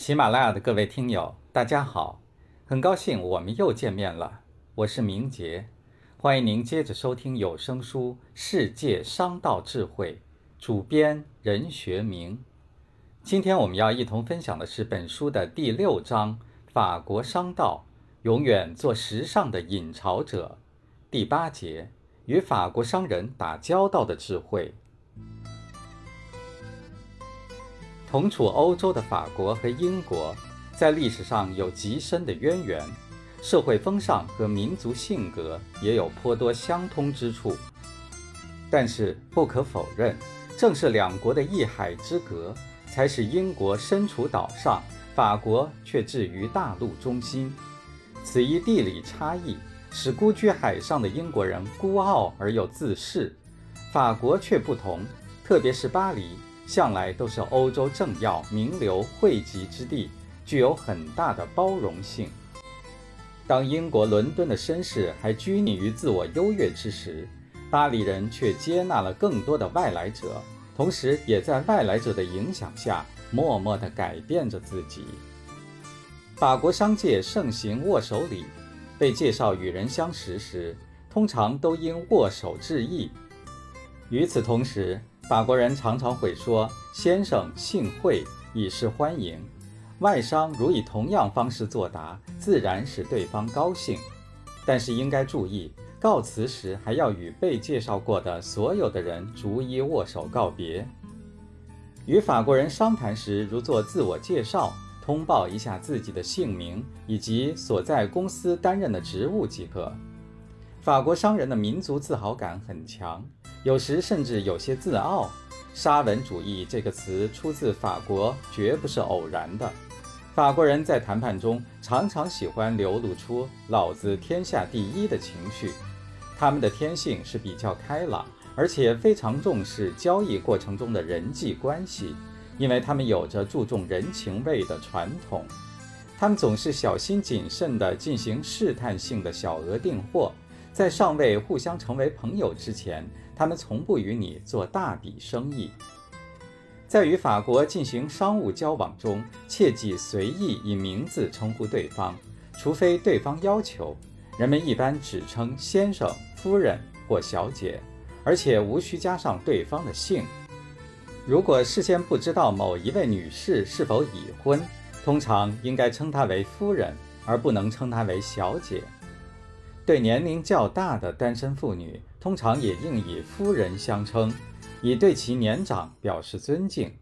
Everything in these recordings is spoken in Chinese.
喜马拉雅的各位听友，大家好，很高兴我们又见面了。我是明杰，欢迎您接着收听有声书《世界商道智慧》，主编任学明。今天我们要一同分享的是本书的第六章《法国商道：永远做时尚的引潮者》，第八节与法国商人打交道的智慧。同处欧洲的法国和英国，在历史上有极深的渊源，社会风尚和民族性格也有颇多相通之处。但是不可否认，正是两国的一海之隔，才使英国身处岛上，法国却置于大陆中心。此一地理差异，使孤居海上的英国人孤傲而又自恃，法国却不同，特别是巴黎。向来都是欧洲政要名流汇集之地，具有很大的包容性。当英国伦敦的绅士还拘泥于自我优越之时，巴黎人却接纳了更多的外来者，同时也在外来者的影响下默默地改变着自己。法国商界盛行握手礼，被介绍与人相识时，通常都应握手致意。与此同时，法国人常常会说“先生幸会”以示欢迎，外商如以同样方式作答，自然使对方高兴。但是应该注意，告辞时还要与被介绍过的所有的人逐一握手告别。与法国人商谈时，如做自我介绍，通报一下自己的姓名以及所在公司担任的职务即可。法国商人的民族自豪感很强。有时甚至有些自傲。沙文主义这个词出自法国，绝不是偶然的。法国人在谈判中常常喜欢流露出“老子天下第一”的情绪。他们的天性是比较开朗，而且非常重视交易过程中的人际关系，因为他们有着注重人情味的传统。他们总是小心谨慎地进行试探性的小额订货。在尚未互相成为朋友之前，他们从不与你做大笔生意。在与法国进行商务交往中，切忌随意以名字称呼对方，除非对方要求。人们一般只称先生、夫人或小姐，而且无需加上对方的姓。如果事先不知道某一位女士是否已婚，通常应该称她为夫人，而不能称她为小姐。对年龄较大的单身妇女，通常也应以夫人相称，以对其年长表示尊敬。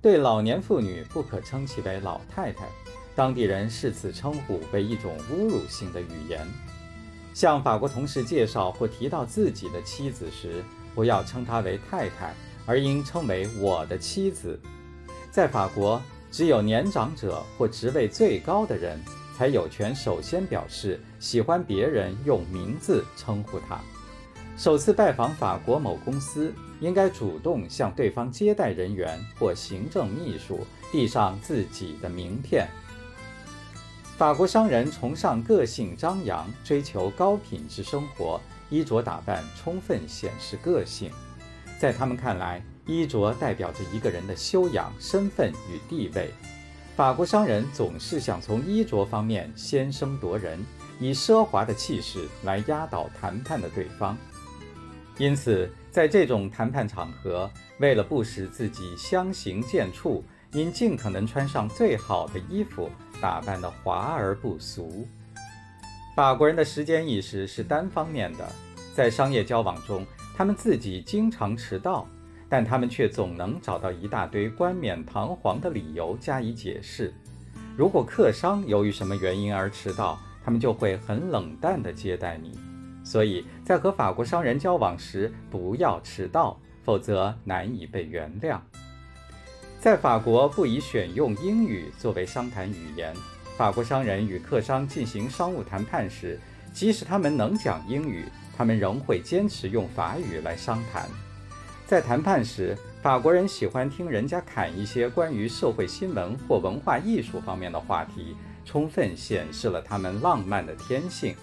对老年妇女，不可称其为老太太，当地人视此称呼为一种侮辱性的语言。向法国同事介绍或提到自己的妻子时，不要称她为太太，而应称为我的妻子。在法国，只有年长者或职位最高的人。才有权首先表示喜欢别人用名字称呼他。首次拜访法国某公司，应该主动向对方接待人员或行政秘书递上自己的名片。法国商人崇尚个性张扬，追求高品质生活，衣着打扮充分显示个性。在他们看来，衣着代表着一个人的修养、身份与地位。法国商人总是想从衣着方面先声夺人，以奢华的气势来压倒谈判的对方。因此，在这种谈判场合，为了不使自己相形见绌，应尽可能穿上最好的衣服，打扮得华而不俗。法国人的时间意识是单方面的，在商业交往中，他们自己经常迟到。但他们却总能找到一大堆冠冕堂皇的理由加以解释。如果客商由于什么原因而迟到，他们就会很冷淡地接待你。所以在和法国商人交往时，不要迟到，否则难以被原谅。在法国，不宜选用英语作为商谈语言。法国商人与客商进行商务谈判时，即使他们能讲英语，他们仍会坚持用法语来商谈。在谈判时，法国人喜欢听人家侃一些关于社会新闻或文化艺术方面的话题，充分显示了他们浪漫的天性。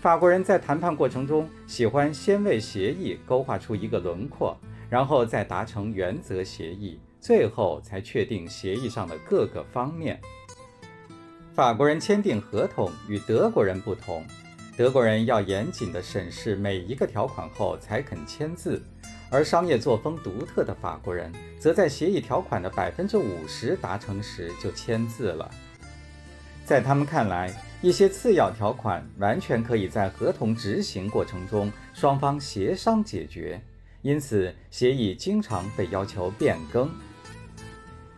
法国人在谈判过程中喜欢先为协议勾画出一个轮廓，然后再达成原则协议，最后才确定协议上的各个方面。法国人签订合同与德国人不同，德国人要严谨地审视每一个条款后才肯签字，而商业作风独特的法国人则在协议条款的百分之五十达成时就签字了。在他们看来，一些次要条款完全可以在合同执行过程中双方协商解决，因此协议经常被要求变更。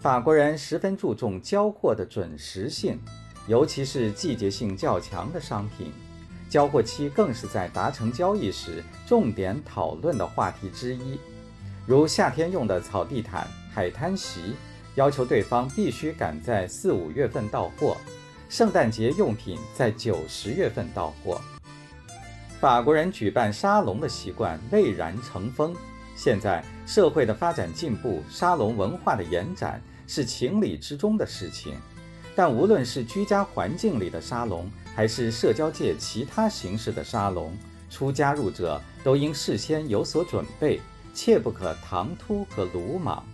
法国人十分注重交货的准时性。尤其是季节性较强的商品，交货期更是在达成交易时重点讨论的话题之一。如夏天用的草地毯、海滩席，要求对方必须赶在四五月份到货；圣诞节用品在九十月份到货。法国人举办沙龙的习惯蔚然成风。现在社会的发展进步，沙龙文化的延展是情理之中的事情。但无论是居家环境里的沙龙，还是社交界其他形式的沙龙，初加入者都应事先有所准备，切不可唐突和鲁莽。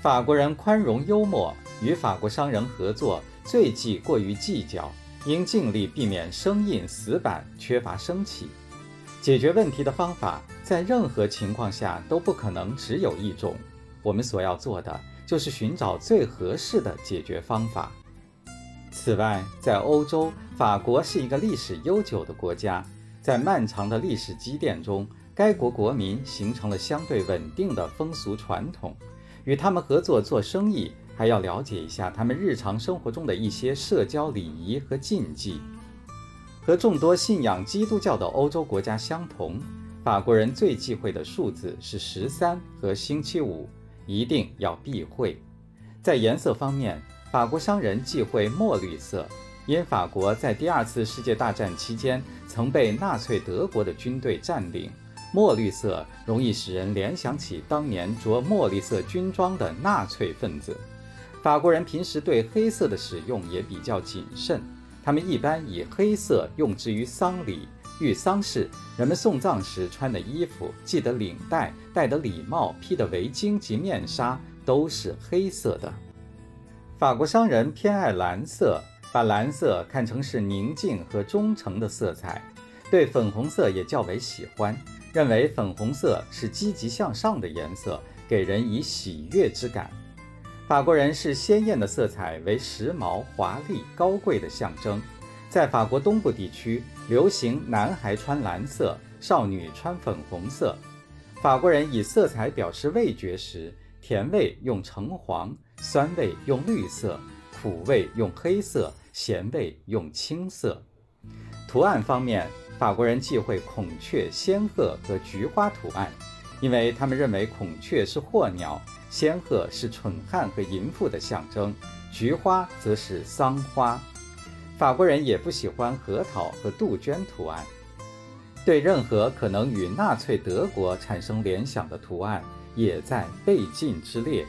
法国人宽容幽默，与法国商人合作最忌过于计较，应尽力避免生硬死板、缺乏生气。解决问题的方法，在任何情况下都不可能只有一种。我们所要做的。就是寻找最合适的解决方法。此外，在欧洲，法国是一个历史悠久的国家，在漫长的历史积淀中，该国国民形成了相对稳定的风俗传统。与他们合作做生意，还要了解一下他们日常生活中的一些社交礼仪和禁忌。和众多信仰基督教的欧洲国家相同，法国人最忌讳的数字是十三和星期五。一定要避讳。在颜色方面，法国商人忌讳墨绿色，因法国在第二次世界大战期间曾被纳粹德国的军队占领，墨绿色容易使人联想起当年着墨绿色军装的纳粹分子。法国人平时对黑色的使用也比较谨慎，他们一般以黑色用之于丧礼。遇丧事，人们送葬时穿的衣服、系的领带、戴的礼帽、披的围巾及面纱都是黑色的。法国商人偏爱蓝色，把蓝色看成是宁静和忠诚的色彩，对粉红色也较为喜欢，认为粉红色是积极向上的颜色，给人以喜悦之感。法国人视鲜艳的色彩为时髦、华丽、高贵的象征。在法国东部地区，流行男孩穿蓝色，少女穿粉红色。法国人以色彩表示味觉时，甜味用橙黄，酸味用绿色，苦味用黑色，咸味用青色。图案方面，法国人忌讳孔雀、仙鹤和菊花图案，因为他们认为孔雀是祸鸟，仙鹤是蠢汉和淫妇的象征，菊花则是桑花。法国人也不喜欢核桃和杜鹃图案，对任何可能与纳粹德国产生联想的图案也在被禁之列。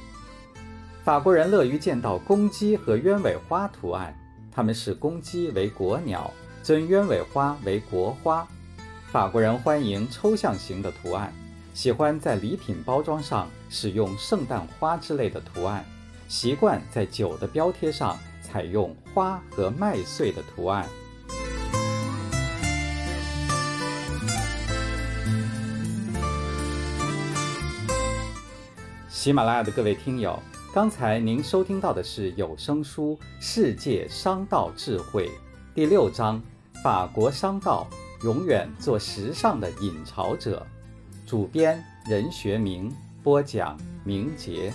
法国人乐于见到公鸡和鸢尾花图案，他们视公鸡为国鸟，尊鸢尾花为国花。法国人欢迎抽象型的图案，喜欢在礼品包装上使用圣诞花之类的图案，习惯在酒的标贴上。采用花和麦穗的图案。喜马拉雅的各位听友，刚才您收听到的是有声书《世界商道智慧》第六章《法国商道：永远做时尚的引潮者》，主编任学明，播讲明杰。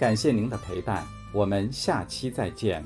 感谢您的陪伴，我们下期再见。